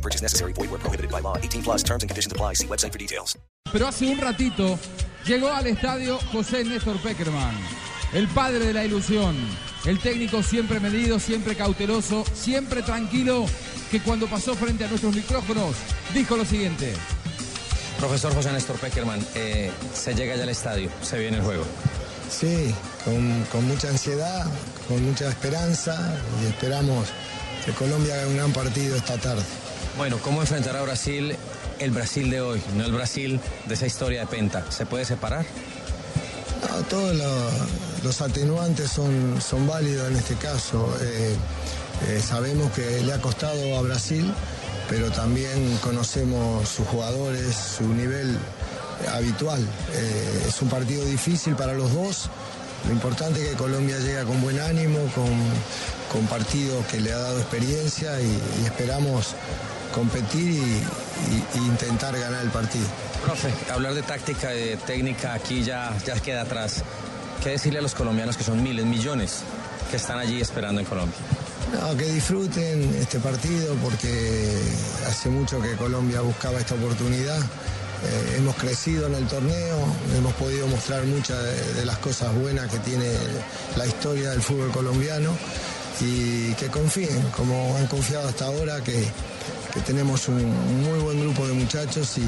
No purchase necessary. Void where prohibited by law. 18 plus terms and conditions apply. See website for details. Pero hace un ratito llegó al estadio José Néstor Peckerman, el padre de la ilusión, el técnico siempre medido, siempre cauteloso, siempre tranquilo, que cuando pasó frente a nuestros micrófonos dijo lo siguiente. Profesor José Néstor Peckerman, eh, se llega ya al estadio, se viene el juego. Sí, con, con mucha ansiedad, con mucha esperanza y esperamos que Colombia haga un gran partido esta tarde. Bueno, ¿cómo enfrentar a Brasil el Brasil de hoy, no el Brasil de esa historia de Penta? ¿Se puede separar? Todos lo- los atenuantes son, son válidos en este caso. Eh, eh, sabemos que le ha costado a Brasil, pero también conocemos sus jugadores, su nivel habitual. Eh, es un partido difícil para los dos. Lo importante es que Colombia llega con buen ánimo, con, con partido que le ha dado experiencia y, y esperamos competir y, y- y intentar ganar el partido. Profe, hablar de táctica, de técnica, aquí ya, ya queda atrás. ¿Qué decirle a los colombianos que son miles, millones, que están allí esperando en Colombia? No, que disfruten este partido porque hace mucho que Colombia buscaba esta oportunidad. Eh, hemos crecido en el torneo, hemos podido mostrar muchas de, de las cosas buenas que tiene la historia del fútbol colombiano y que confíen, como han confiado hasta ahora, que, que tenemos un muy buen grupo de muchachos y,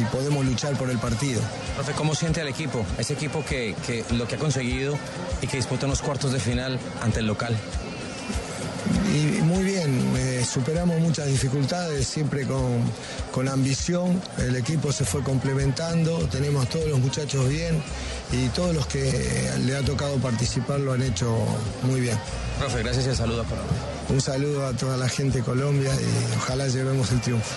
y podemos luchar por el partido. Profe, ¿cómo siente al equipo? Ese equipo que, que lo que ha conseguido y que disputa unos cuartos de final ante el local. Y muy bien, superamos muchas dificultades, siempre con, con ambición, el equipo se fue complementando, tenemos a todos los muchachos bien y todos los que le ha tocado participar lo han hecho muy bien. Profe, gracias y el saludo a Colombia. Un saludo a toda la gente de Colombia y ojalá llevemos el triunfo.